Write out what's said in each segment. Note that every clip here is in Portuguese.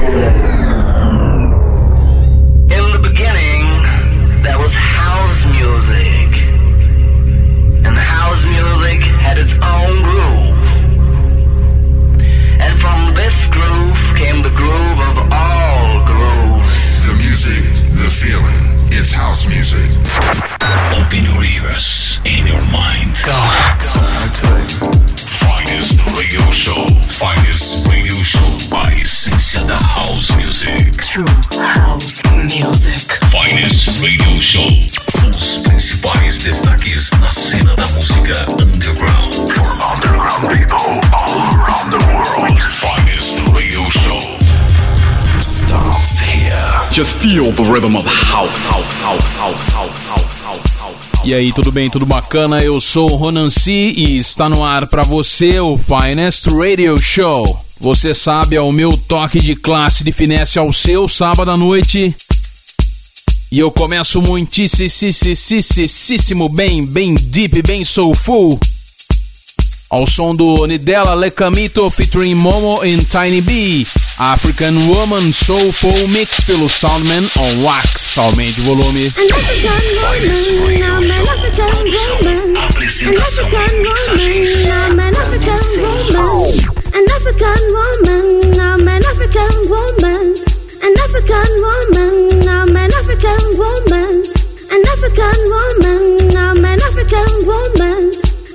Obrigado. E aí, tudo bem, tudo bacana? Eu sou o Ronan C e está no ar para você o Finest Radio Show. Você sabe, é o meu toque de classe de finesse ao seu sábado à noite. E eu começo muitíssimo bem, bem deep, bem soulful. Ao som do Nidella Lecamito featuring Momo and Tiny B. African Woman Soulful Mix pelo Soundman on Wax. Aumente o volume. An African woman. An African woman, I'm an African woman. An African woman, I'm an African woman. An African woman, I'm an African woman.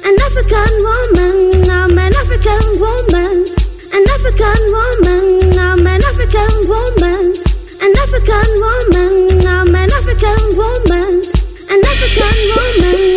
An African woman, I'm an African woman. An African woman, I'm an African woman. An African woman, I'm an African woman. An African woman,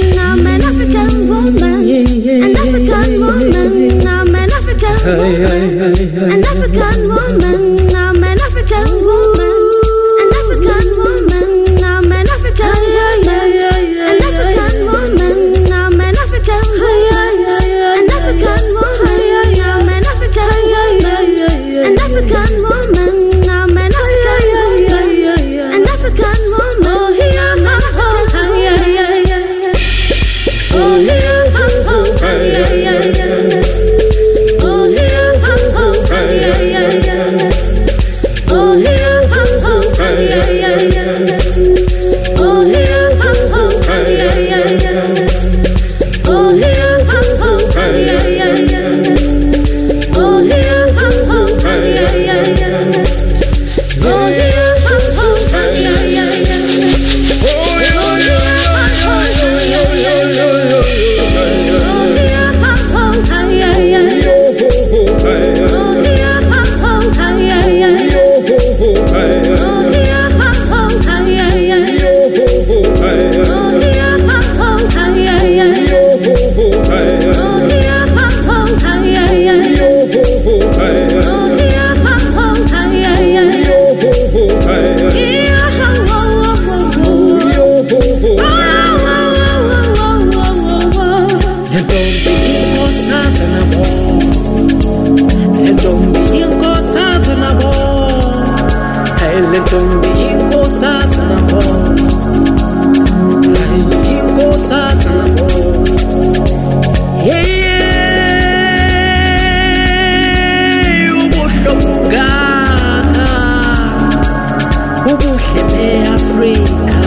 neAfrika,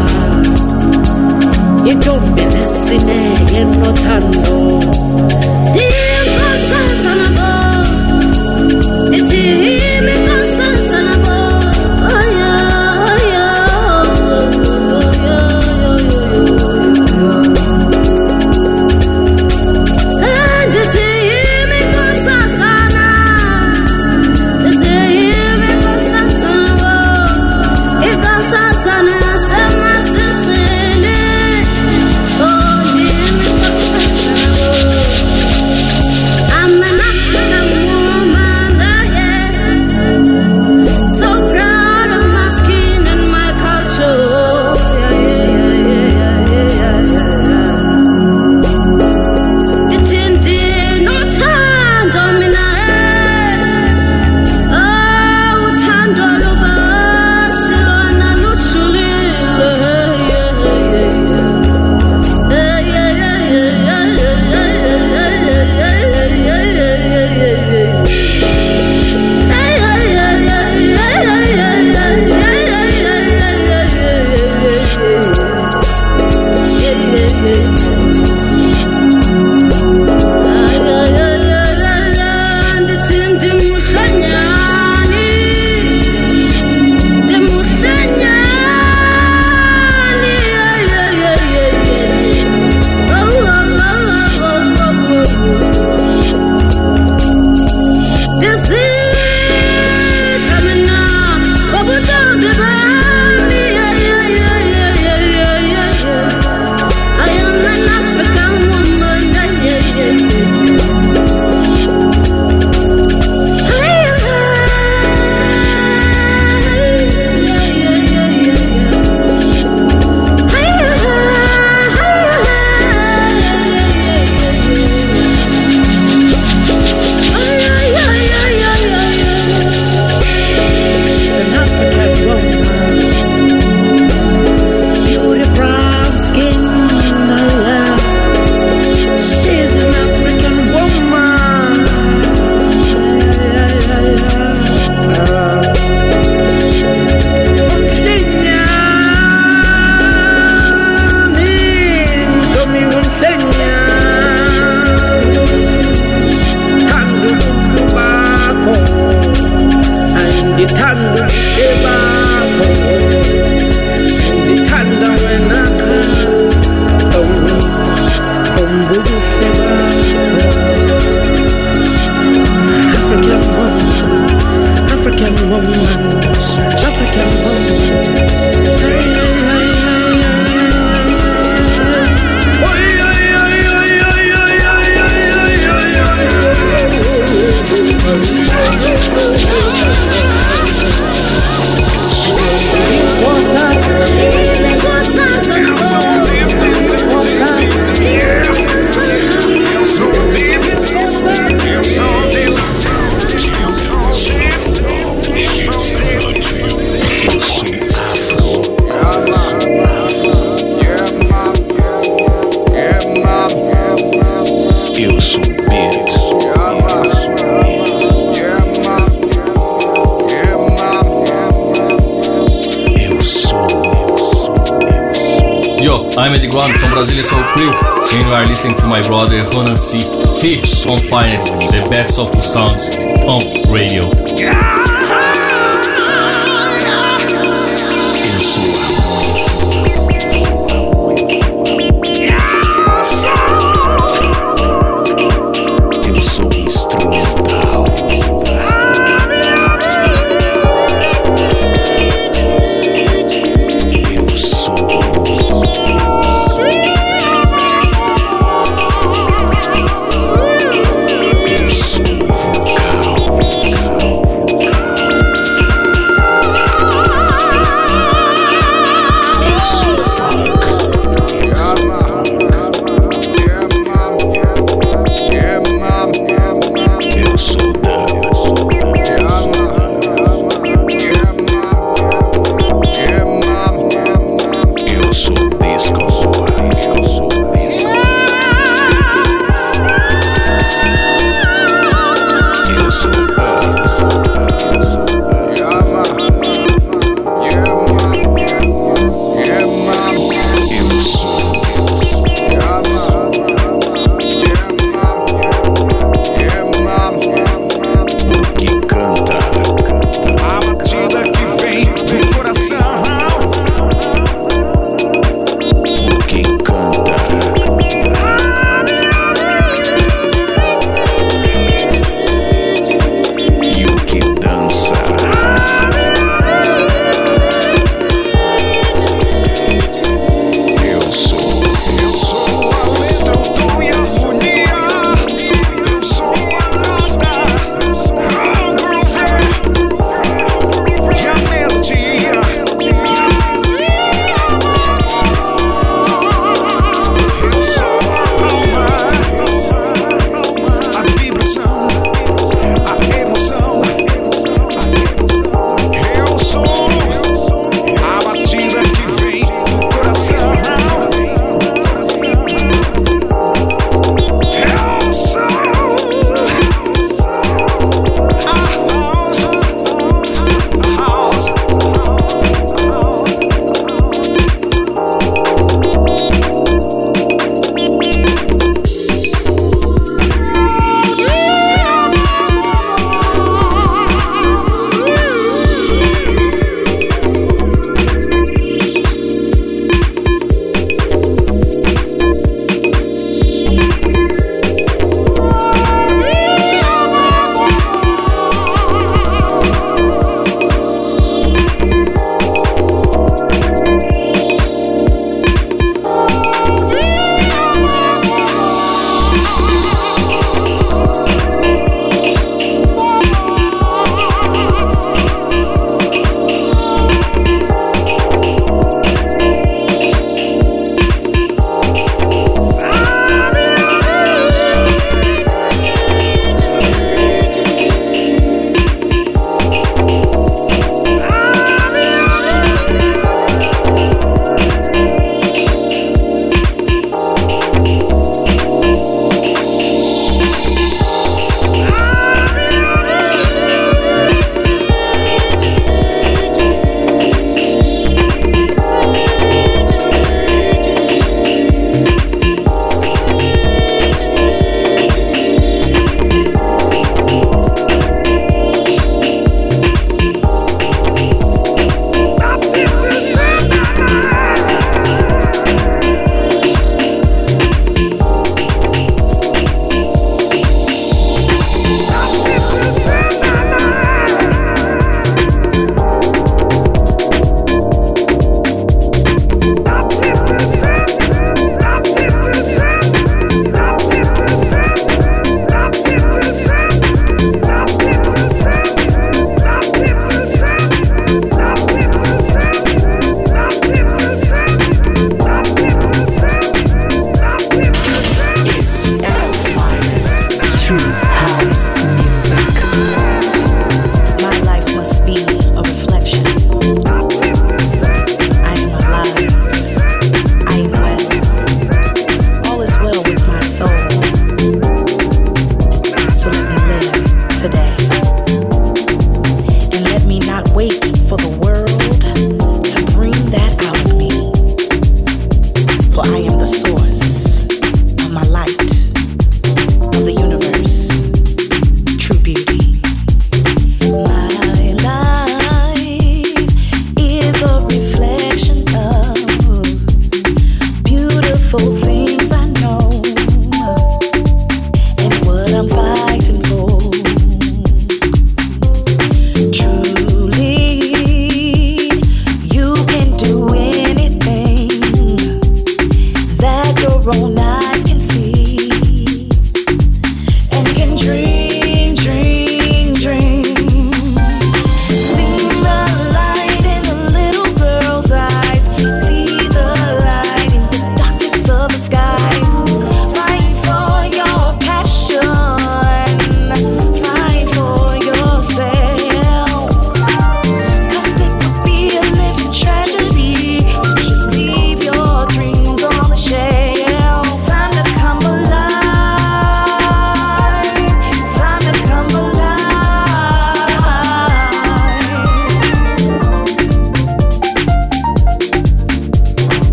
intombi nesine eh? yenothando I'm Eddie Guan from Brazilian Soul Crew, and you are listening to my brother Ronan C. He on Finance, the best soulful sounds on radio. amor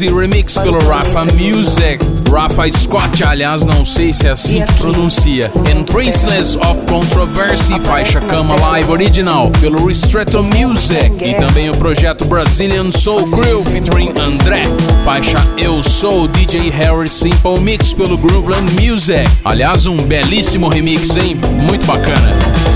Snazi Remix pelo Rafa Music. Rafa Scott, aliás, não sei se é assim que pronuncia. And Princeless of Controversy, faixa Cama Live Original pelo Ristretto Music. E também o projeto Brazilian Soul Crew featuring André, faixa Eu Sou DJ Harry Simple Mix pelo Grooveland Music. Aliás, um belíssimo remix, hein? Muito bacana.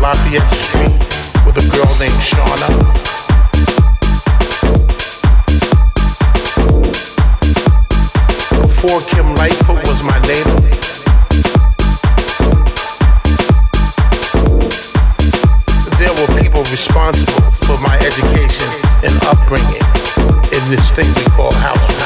Lafayette Street with a girl named Shauna. Before Kim Lightfoot was my neighbor. There were people responsible for my education and upbringing in this thing we call house.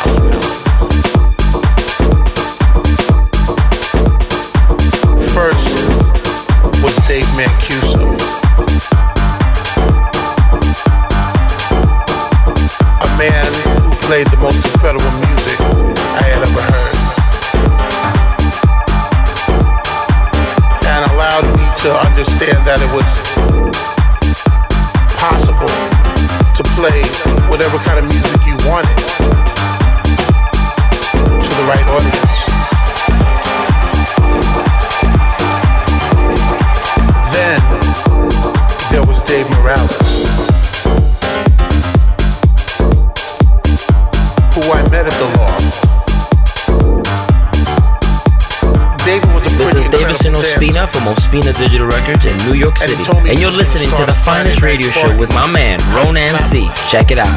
City. And you're listening to the finest radio show with my man, Ronan C. Check it out.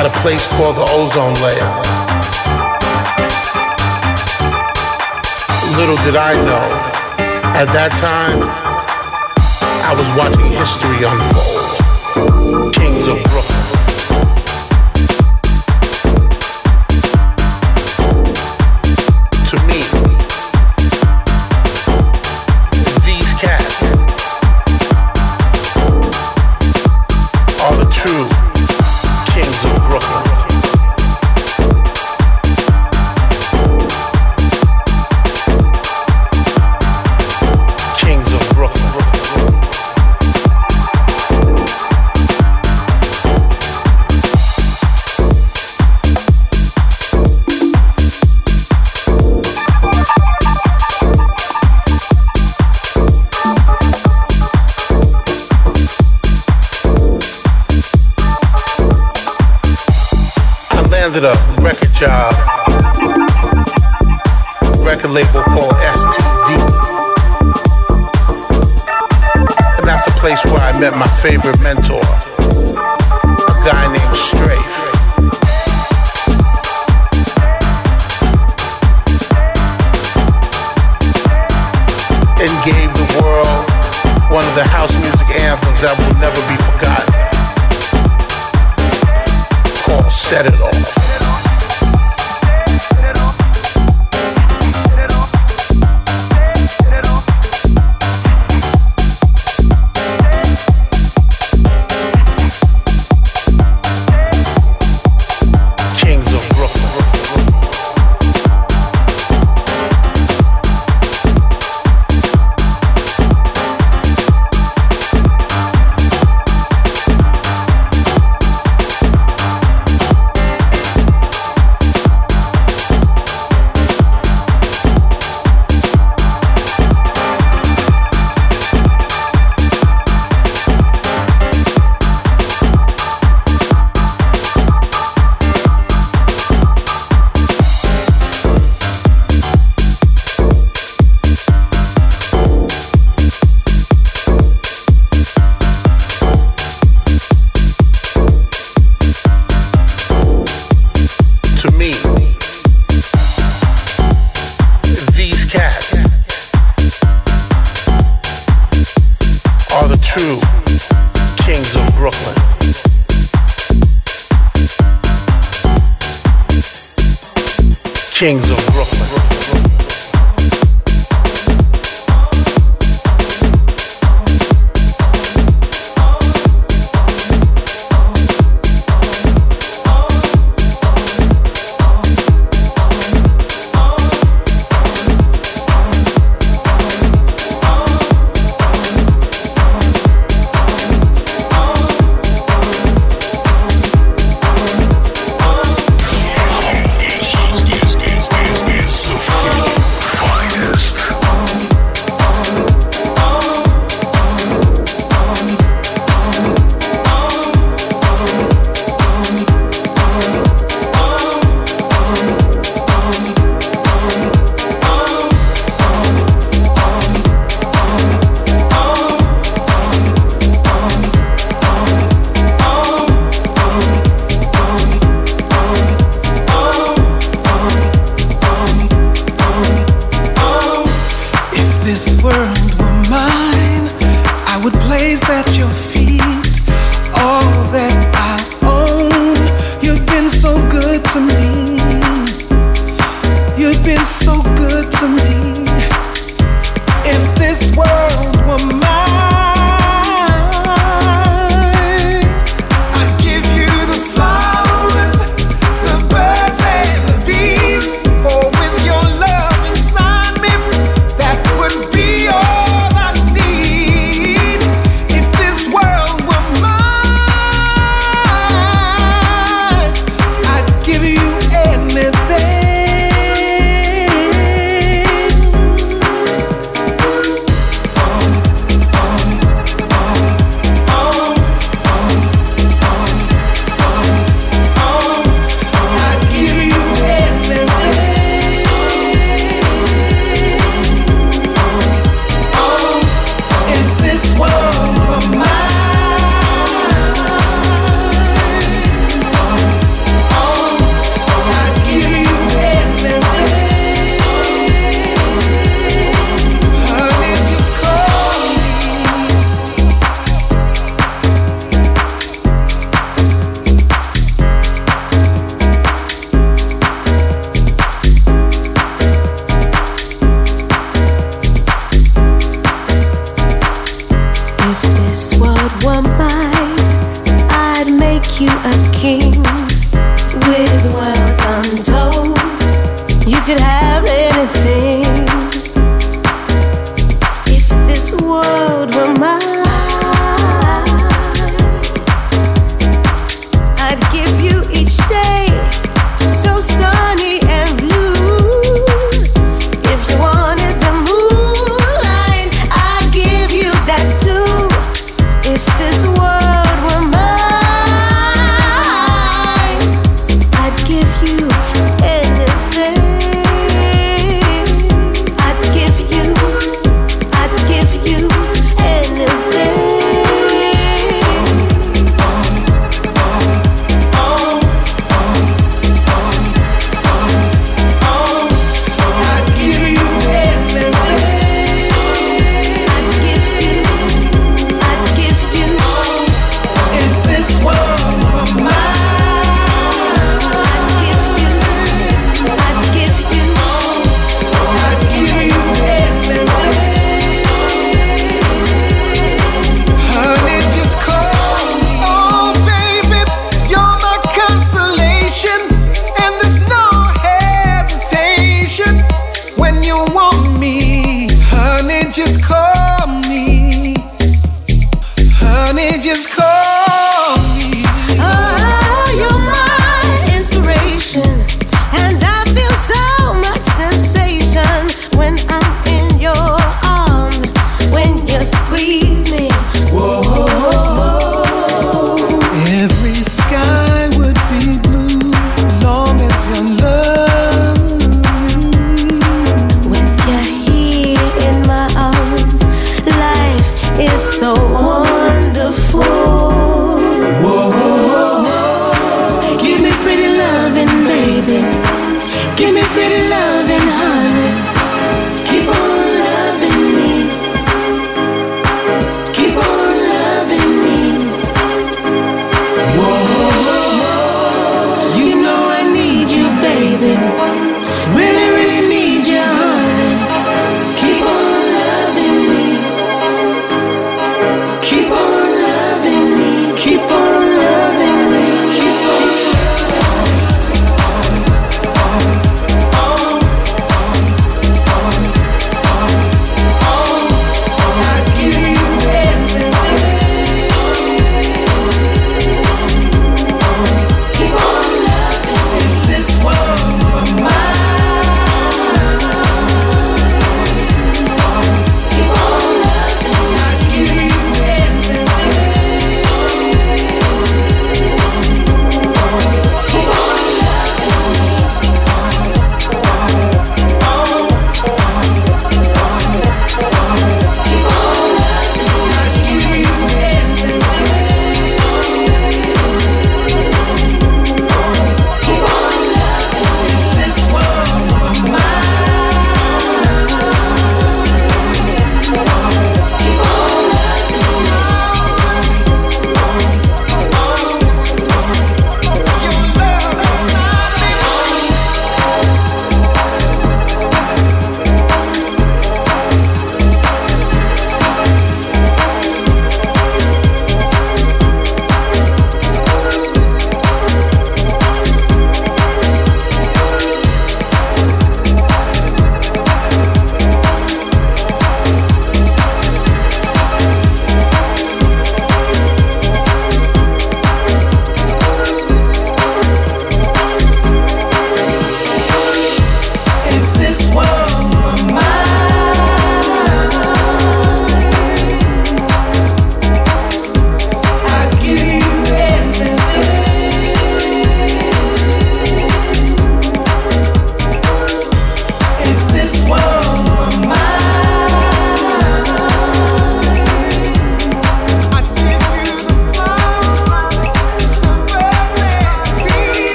at a place called the ozone layer. Little did I know, at that time, I was watching history unfold. Kings of Brooklyn. Shenzhou.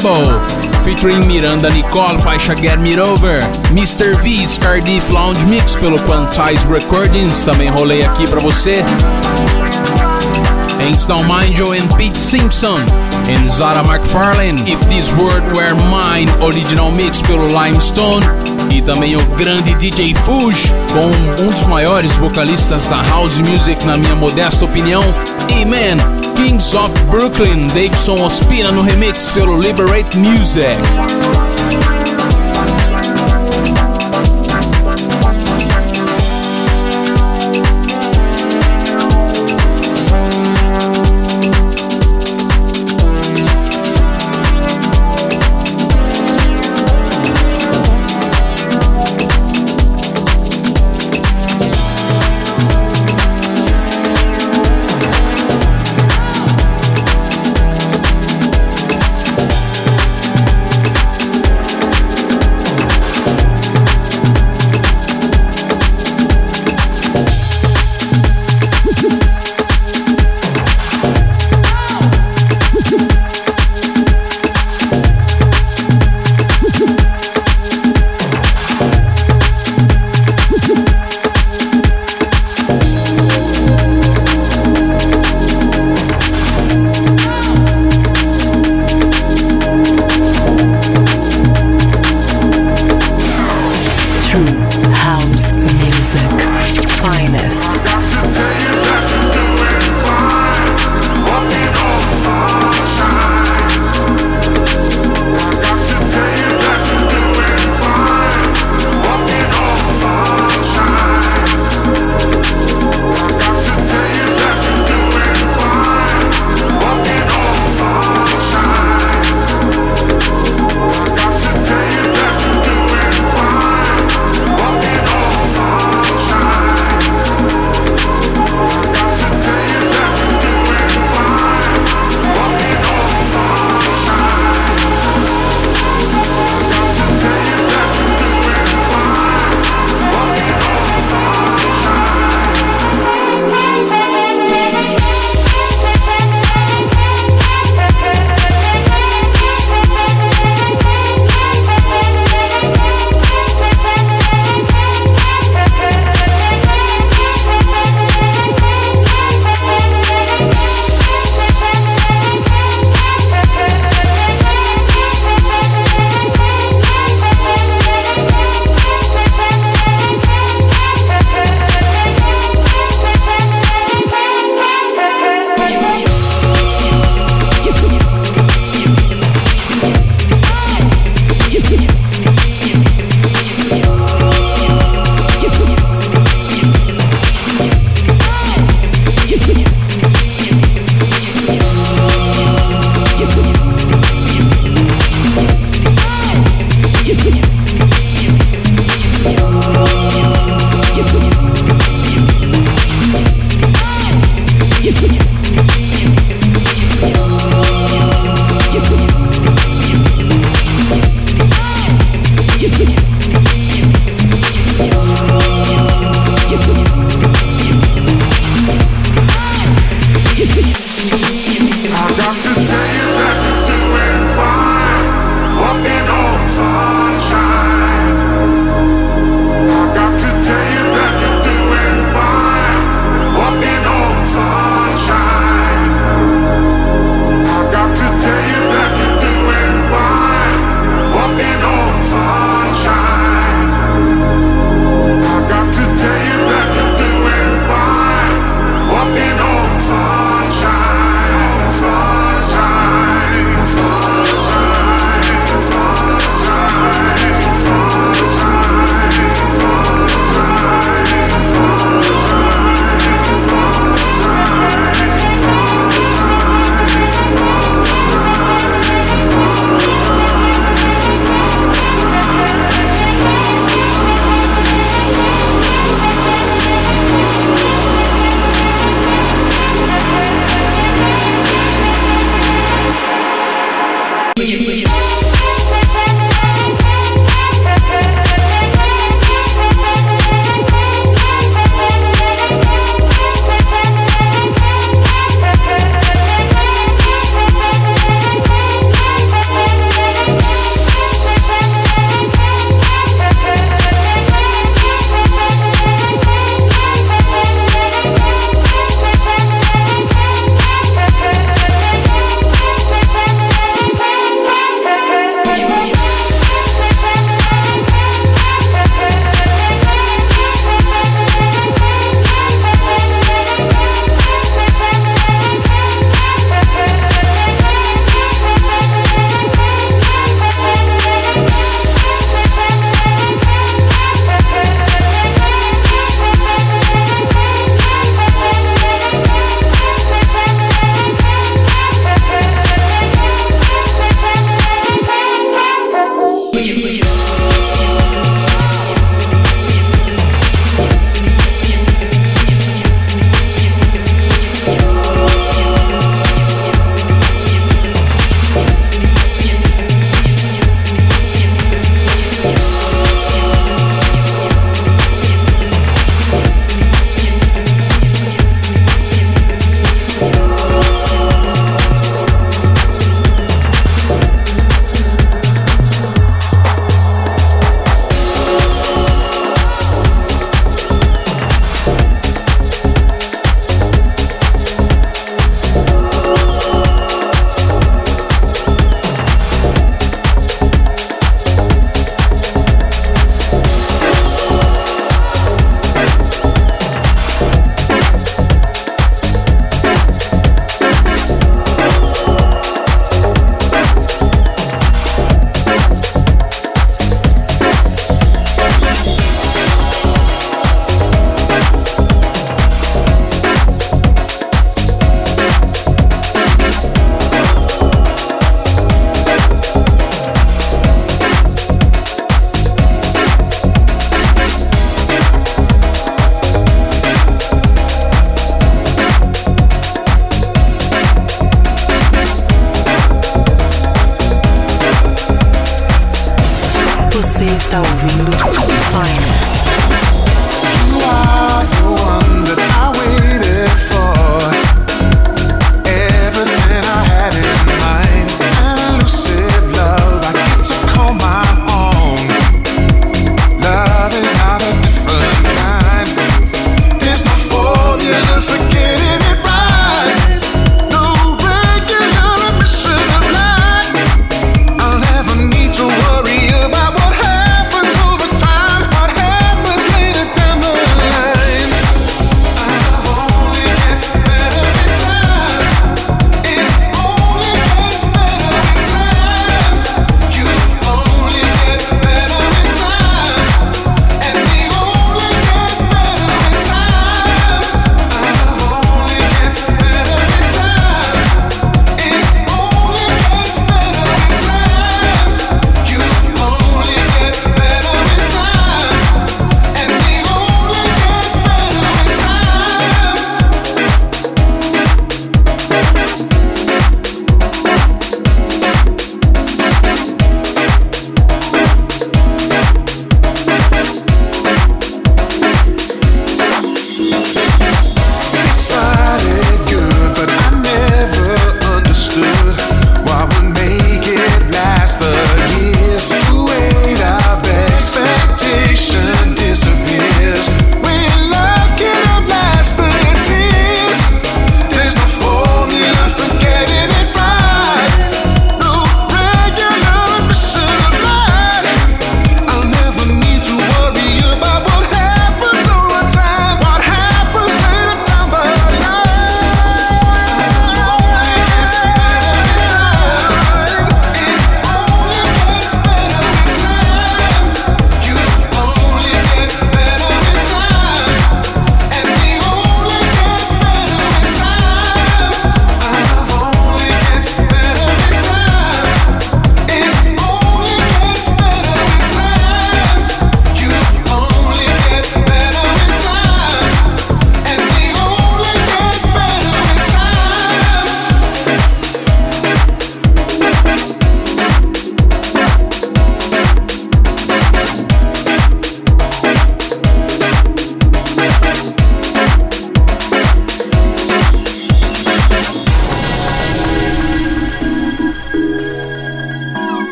Paso Double, featuring Miranda Nicole, faixa Get Me Over, Mr. V, Cardiff Lounge Mix pelo Quantize Recordings, também rolei aqui pra você. Einstein Manjo and Pete Simpson and Zara McFarlane If This World Were Mine Original Mix pelo Limestone e também o grande DJ Fuge com um dos maiores vocalistas da house music na minha modesta opinião. Man Kings of Brooklyn Davidson Ospina no remix pelo Liberate Music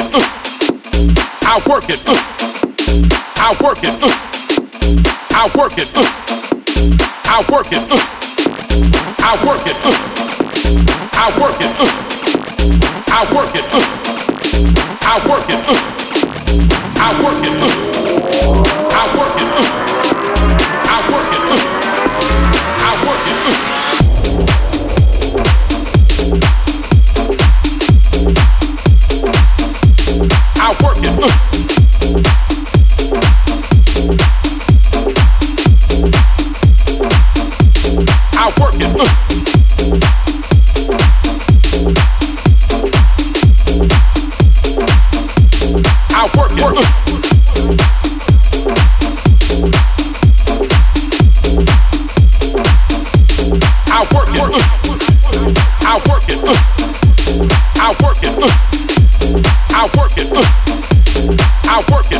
uh, I work it.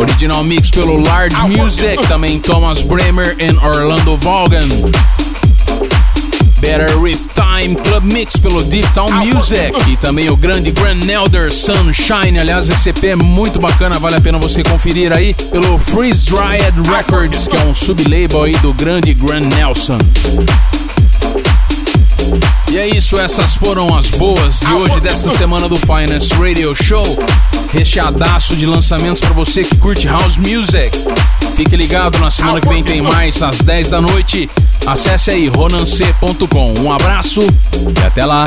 Original mix pelo Large Music, também Thomas Bremer e Orlando Vaughan. Better With Time Club Mix pelo Deep Town Music e também o grande Grand Elder Sunshine. Aliás, esse EP é muito bacana, vale a pena você conferir aí pelo Freeze Dried Records, que é um sublabel aí do grande Grand Nelson. E é isso, essas foram as boas de hoje, desta semana do Finance Radio Show. Recheadaço de lançamentos para você que curte House Music. Fique ligado, na semana que vem tem mais, às 10 da noite. Acesse aí ronance.com. Um abraço e até lá.